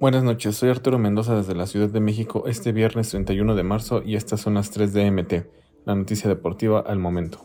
Buenas noches, soy Arturo Mendoza desde la Ciudad de México este viernes 31 de marzo y estas son las 3 de MT, la noticia deportiva al momento.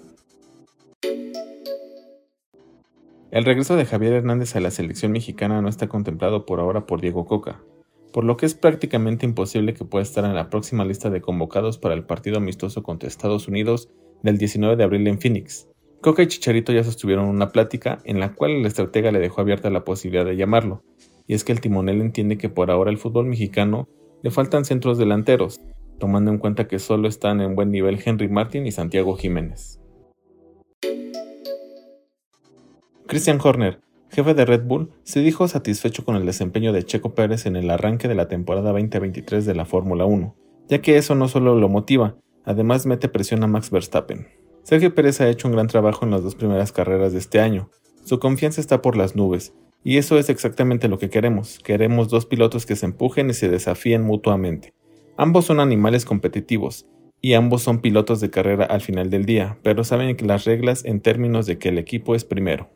El regreso de Javier Hernández a la selección mexicana no está contemplado por ahora por Diego Coca, por lo que es prácticamente imposible que pueda estar en la próxima lista de convocados para el partido amistoso contra Estados Unidos del 19 de abril en Phoenix. Coca y Chicharito ya sostuvieron una plática en la cual el estratega le dejó abierta la posibilidad de llamarlo, y es que el timonel entiende que por ahora el fútbol mexicano le faltan centros delanteros, tomando en cuenta que solo están en buen nivel Henry Martin y Santiago Jiménez. Christian Horner, jefe de Red Bull, se dijo satisfecho con el desempeño de Checo Pérez en el arranque de la temporada 2023 de la Fórmula 1, ya que eso no solo lo motiva, además mete presión a Max Verstappen. Sergio Pérez ha hecho un gran trabajo en las dos primeras carreras de este año, su confianza está por las nubes, y eso es exactamente lo que queremos. Queremos dos pilotos que se empujen y se desafíen mutuamente. Ambos son animales competitivos, y ambos son pilotos de carrera al final del día, pero saben que las reglas en términos de que el equipo es primero.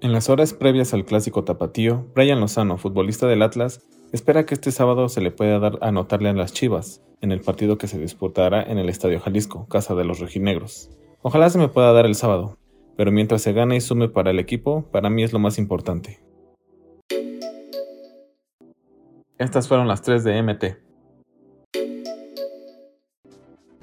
En las horas previas al clásico tapatío, Brian Lozano, futbolista del Atlas, espera que este sábado se le pueda dar a anotarle a las Chivas, en el partido que se disputará en el Estadio Jalisco, casa de los rojinegros. Ojalá se me pueda dar el sábado, pero mientras se gane y sume para el equipo, para mí es lo más importante. Estas fueron las 3 de MT.